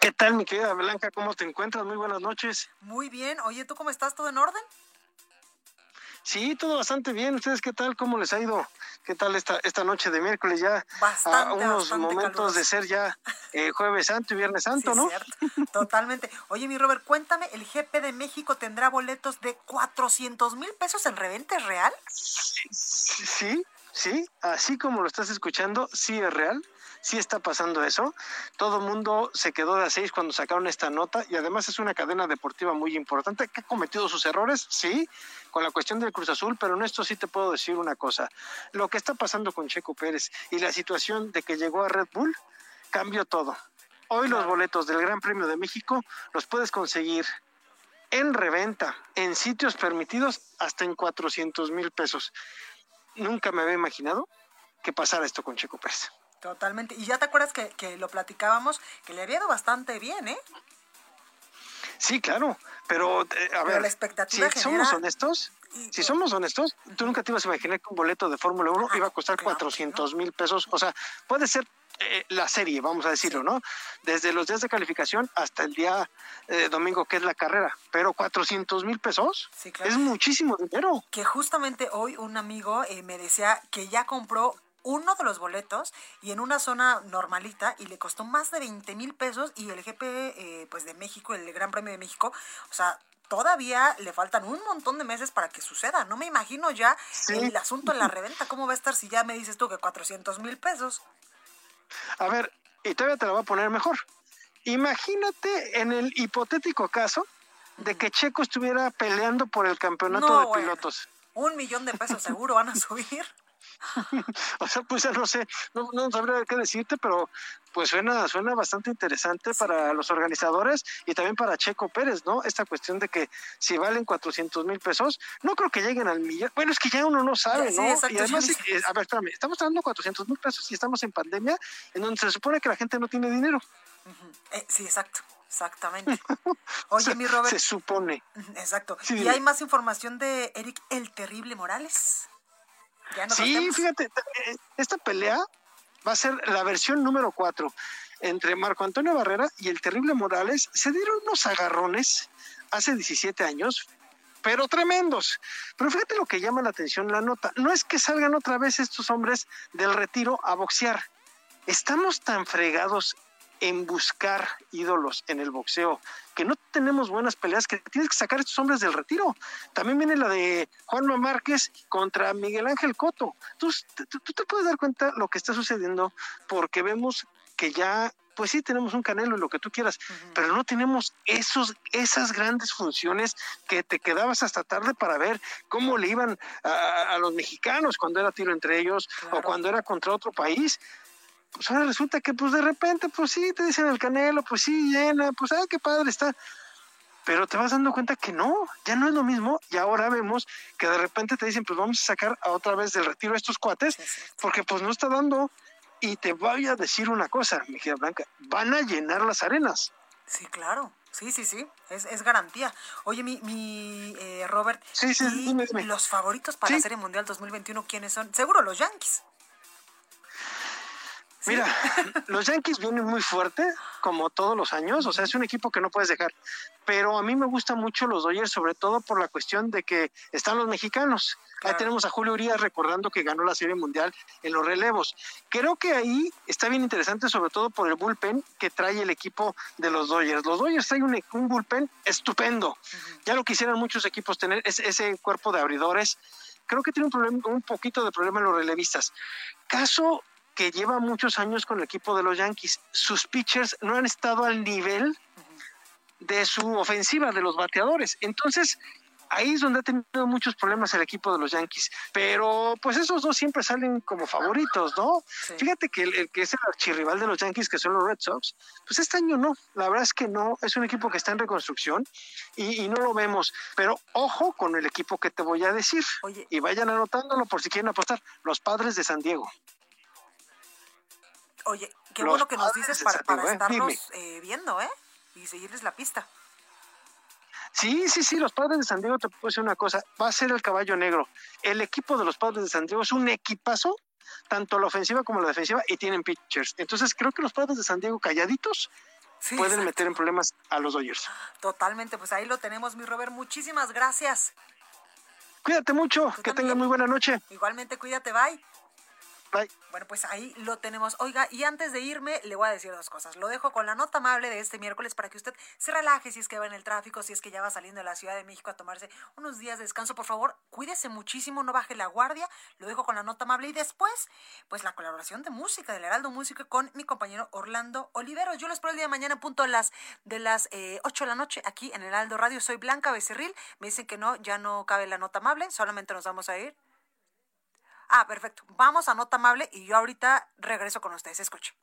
Speaker 17: ¿Qué tal, mi querida Blanca? ¿Cómo te encuentras? Muy buenas noches.
Speaker 1: Muy bien. Oye, ¿tú cómo estás? ¿Todo en orden?
Speaker 17: Sí, todo bastante bien. ¿Ustedes qué tal? ¿Cómo les ha ido? ¿Qué tal esta, esta noche de miércoles ya?
Speaker 1: Bastante,
Speaker 17: a unos momentos
Speaker 1: caluroso.
Speaker 17: de ser ya eh, jueves santo y viernes santo,
Speaker 1: Sí,
Speaker 17: ¿no?
Speaker 1: cierto. [LAUGHS] Totalmente. Oye, mi Robert, cuéntame, ¿el GP de México tendrá boletos de 400 mil pesos en reventa? ¿Es real?
Speaker 17: Sí, sí, así como lo estás escuchando, sí es real, sí está pasando eso. Todo el mundo se quedó de a seis cuando sacaron esta nota y además es una cadena deportiva muy importante que ha cometido sus errores, sí, con la cuestión del Cruz Azul, pero en esto sí te puedo decir una cosa. Lo que está pasando con Checo Pérez y la situación de que llegó a Red Bull cambió todo. Hoy los boletos del Gran Premio de México los puedes conseguir en reventa, en sitios permitidos, hasta en 400 mil pesos. Nunca me había imaginado que pasara esto con Checo Pérez.
Speaker 1: Totalmente. Y ya te acuerdas que, que lo platicábamos, que le había ido bastante bien, ¿eh?
Speaker 17: Sí, claro, pero eh, a ver,
Speaker 1: la expectativa
Speaker 17: si
Speaker 1: genera-
Speaker 17: somos honestos, si somos honestos, tú nunca te ibas a imaginar que un boleto de Fórmula 1 iba a costar 400 mil pesos. O sea, puede ser eh, la serie, vamos a decirlo, ¿no? Desde los días de calificación hasta el día eh, domingo, que es la carrera. Pero 400 mil pesos
Speaker 1: Sí, claro.
Speaker 17: es muchísimo dinero.
Speaker 1: Que justamente hoy un amigo eh, me decía que ya compró uno de los boletos y en una zona normalita y le costó más de 20 mil pesos y el GP eh, pues de México, el Gran Premio de México, o sea, todavía le faltan un montón de meses para que suceda. No me imagino ya el asunto en la [LAUGHS] reventa, ¿cómo va a estar si ya me dices tú que 400 mil pesos?
Speaker 17: A ver, y todavía te la voy a poner mejor. Imagínate en el hipotético caso de que Checo estuviera peleando por el campeonato
Speaker 1: No,
Speaker 17: de
Speaker 1: bueno.
Speaker 17: pilotos.
Speaker 1: Un millón de pesos seguro van a subir. [LAUGHS]
Speaker 17: O sea, pues ya no sé, no, no sabría qué decirte, pero pues suena, suena bastante interesante para los organizadores y también para Checo Pérez, ¿no? Esta cuestión de que si valen 400 mil pesos, no creo que lleguen al millón. Bueno, es que ya uno no sabe,
Speaker 1: Sí,
Speaker 17: ¿no?
Speaker 1: exacto,
Speaker 17: y además, eh, a ver, espérame, estamos dando 400 mil pesos y estamos en pandemia, en donde se supone que la gente no tiene dinero.
Speaker 1: Eh, sí, exacto, exactamente. [LAUGHS] Oye, mi Robert.
Speaker 17: Se supone.
Speaker 1: Exacto.
Speaker 17: Sí,
Speaker 1: y hay más información de Eric el Terrible Morales. Ya
Speaker 17: Sí, fíjate, eh, esta pelea va a ser la versión número 4 entre Marco Antonio Barrera y el terrible Morales. Se dieron unos agarrones hace 17 años, pero tremendos. Pero fíjate lo que llama la atención la nota. No es que salgan otra vez estos hombres del retiro a boxear. Estamos tan fregados en buscar ídolos en el boxeo, que no tenemos buenas peleas, que tienes que sacar a estos hombres del retiro. También viene la de Juanma Márquez contra Miguel Ángel Coto. Tú, tú- tú te puedes dar cuenta lo que está sucediendo porque vemos que ya, pues sí, tenemos un canelo y lo que tú quieras, pero no tenemos esos, esas grandes funciones que te quedabas hasta tarde para ver cómo le iban a, a los mexicanos cuando era tiro entre ellos o cuando era contra otro país pues ahora resulta que pues de repente, pues sí, te dicen el canelo, pues sí, llena, pues ah, qué padre está. Pero te vas dando cuenta que no, ya no es lo mismo y ahora vemos que de repente te dicen, pues vamos a sacar a otra vez del retiro a estos cuates, porque pues no está dando. Y te voy a decir una cosa, mi querida Blanca, van a llenar las arenas.
Speaker 1: Sí, claro. Sí, sí, sí. Es, es garantía. Oye, mi, mi eh, Robert.
Speaker 17: Sí, sí,
Speaker 1: y
Speaker 17: dime, dime.
Speaker 1: los favoritos para la
Speaker 17: Sí.
Speaker 1: Serie Mundial 2021, ¿quiénes son? Seguro los Yankees.
Speaker 17: Mira, los Yankees vienen muy fuerte, como todos los años, o sea, es un equipo que no puedes dejar. Pero a mí me gustan mucho los Dodgers, sobre todo por la cuestión de que están los mexicanos. Ahí tenemos a Julio Urias recordando que ganó la Serie Mundial en los relevos. Creo que ahí está bien interesante, sobre todo por el bullpen que trae el equipo de los Dodgers. Los Dodgers traen un, un bullpen estupendo. Ya lo quisieran muchos equipos tener, ese, ese cuerpo de abridores. Creo que tiene un, problema, un poquito de problema en los relevistas. Caso que lleva muchos años con el equipo de los Yankees. Sus pitchers no han estado al nivel de su ofensiva, de los bateadores. Entonces, ahí es donde ha tenido muchos problemas el equipo de los Yankees. Pero, pues esos dos siempre salen como favoritos, ¿no? Fíjate que el, el que es el archirrival de los Yankees, que son los Red Sox, pues este año no. La verdad es que no. Es un equipo que está en reconstrucción y, y no lo vemos. Pero ojo con el equipo que te voy a decir. Y vayan anotándolo por si quieren apostar. Los padres de San Diego.
Speaker 1: Oye, qué
Speaker 17: Los
Speaker 1: bueno que nos dices para,
Speaker 17: ¿eh?
Speaker 1: estarnos eh, viendo, ¿eh? Y seguirles la pista.
Speaker 17: Sí, sí, sí, los padres de San Diego, te puedo decir una cosa, va a ser el caballo negro. El equipo de los padres de San Diego es un equipazo, tanto la ofensiva como la defensiva, y tienen pitchers. Entonces creo que los padres de San Diego calladitos pueden meter en problemas a los Dodgers.
Speaker 1: Totalmente, pues ahí lo tenemos, mi Robert. Muchísimas gracias.
Speaker 17: Cuídate mucho, que tengan muy buena noche.
Speaker 1: Igualmente, cuídate, bye. Bueno, pues ahí lo tenemos. Oiga, y antes de irme, le voy a decir dos cosas. Lo dejo con la nota amable de este miércoles para que usted se relaje si es que va en el tráfico, si es que ya va saliendo de la Ciudad de México a tomarse unos días de descanso. Por favor, cuídese muchísimo, no baje la guardia. Lo dejo con la nota amable. Y después, pues la colaboración de música, del Heraldo Música con mi compañero Orlando Oliveros. Yo lo espero el día de mañana, punto las, de las eh, 8 de la noche, aquí en Heraldo Radio. Soy Blanca Becerril. Me dicen que no, ya no cabe la nota amable, solamente nos vamos a ir. Ah, perfecto. Vamos a nota amable y yo ahorita regreso con ustedes. Escuche.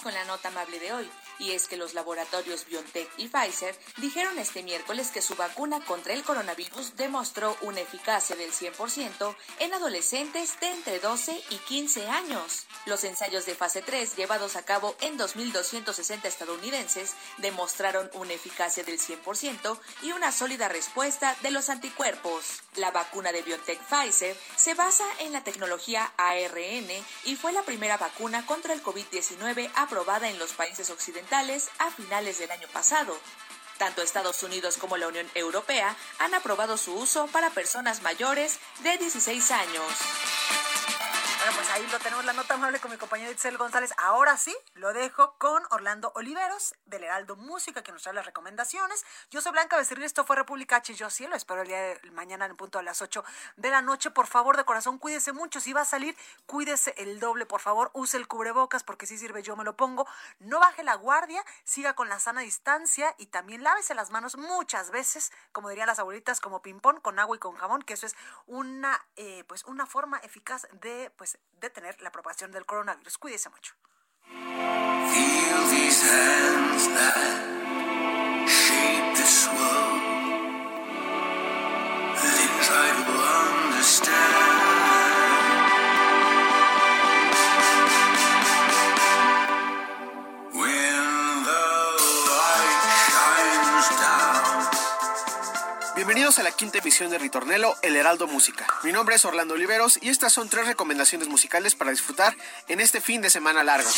Speaker 18: Con la nota amable de hoy y es que los laboratorios BioNTech y Pfizer dijeron este miércoles que su vacuna contra el coronavirus demostró una eficacia del 100% en adolescentes de entre 12 y 15 años. Los ensayos de fase 3 llevados a cabo en 2.260 estadounidenses demostraron una eficacia del 100% y una sólida respuesta de los anticuerpos. La vacuna de BioNTech Pfizer se basa en la tecnología ARN y fue la primera vacuna contra el COVID-19 aprobada en los países occidentales a finales del año pasado. Tanto Estados Unidos como la Unión Europea han aprobado su uso para personas mayores de 16 años.
Speaker 1: Ahí lo tenemos la nota amable con mi compañero Itzel González. Ahora sí, lo dejo con Orlando Oliveros del Heraldo Música que nos trae las recomendaciones. Yo soy Blanca Becerril, esto fue República H. Yo sí lo espero el día de mañana en punto a las 8 de la noche. Por favor, de corazón, cuídese mucho. Si va a salir, cuídese el doble, por favor. Use el cubrebocas porque si sirve, yo me lo pongo. No baje la guardia, siga con la sana distancia y también lávese las manos muchas veces, como dirían las abuelitas, como ping-pong, con agua y con jabón, que eso es una, eh, pues una forma eficaz de pues, detener la propagación del coronavirus. Cuídese mucho.
Speaker 19: Quinta emisión de Ritornelo, El Heraldo Música. Mi nombre es Orlando Oliveros y estas son tres recomendaciones musicales para disfrutar en este fin de semana largo.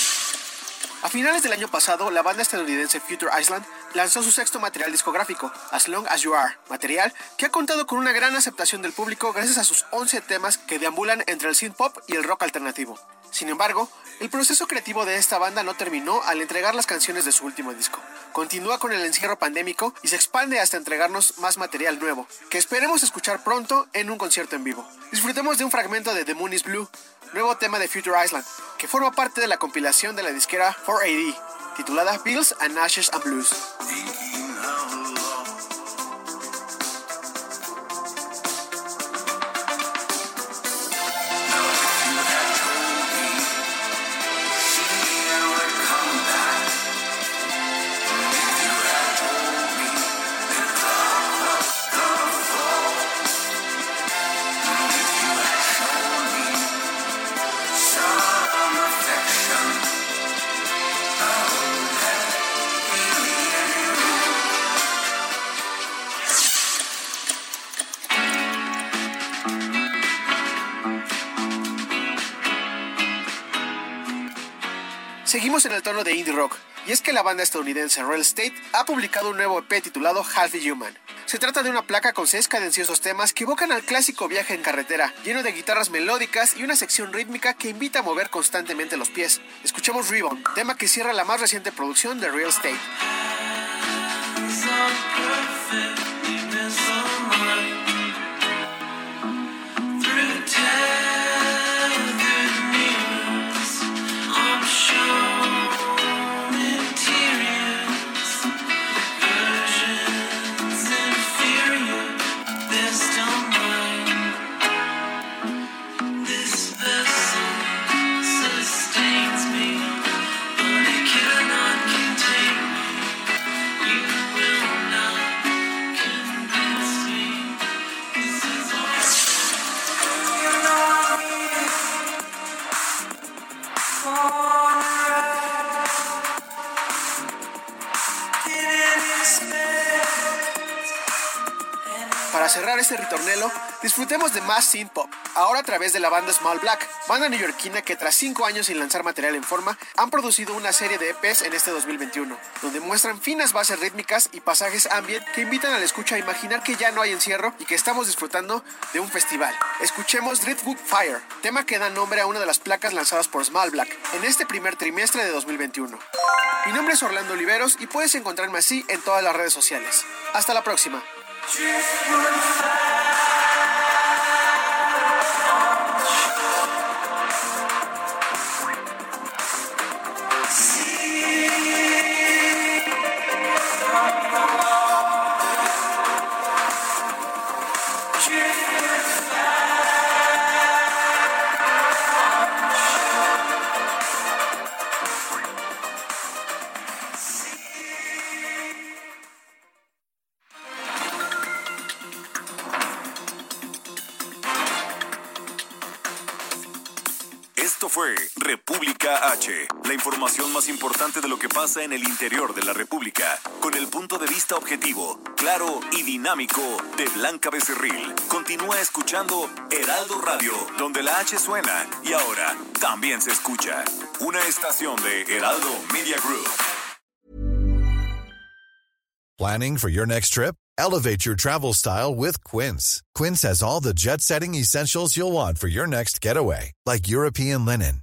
Speaker 19: A finales del año pasado, la banda estadounidense Future Island lanzó su sexto material discográfico, As Long As You Are, material que ha contado con una gran aceptación del público gracias a sus 11 temas que deambulan entre el synth pop y el rock alternativo. Sin embargo, el proceso creativo de esta banda no terminó al entregar las canciones de su último disco. Continúa con el encierro pandémico y se expande hasta entregarnos más material nuevo, que esperemos escuchar pronto en un concierto en vivo. Disfrutemos de un fragmento de The Moon is Blue, nuevo tema de Future Island, que forma parte de la compilación de la disquera 4AD, titulada Bills and Ashes and Blues. Seguimos en el tono de indie rock, y es que la banda estadounidense Real Estate ha publicado un nuevo EP titulado Half Human. Se trata de una placa con seis cadenciosos temas que evocan al clásico viaje en carretera, lleno de guitarras melódicas y una sección rítmica que invita a mover constantemente los pies. Escuchemos Ribbon, tema que cierra la más reciente producción de Real Estate. Este ritornelo, disfrutemos de más synth pop, ahora a través de la banda Small Black, banda neoyorquina que tras cinco años sin lanzar material en forma, han producido una serie de EPs en este 2021, donde muestran finas bases rítmicas y pasajes ambient que invitan al escucha a imaginar que ya no hay encierro y que estamos disfrutando de un festival. Escuchemos Driftwood Fire, tema que da nombre a una de las placas lanzadas por Small Black en este primer trimestre de 2021. Mi nombre es Orlando Oliveros y puedes encontrarme así en todas las redes sociales. Hasta la próxima.
Speaker 2: Esto importante de lo que pasa en el interior de la República, con el punto de vista objetivo, claro y dinámico de Blanca Becerril. Continúa escuchando Heraldo Radio, donde la H suena y ahora también se escucha. Una estación de Heraldo Media Group.
Speaker 20: Planning for your next trip? Elevate your travel style with Quince. Quince has all the jet setting essentials you'll want for your next getaway, like European linen,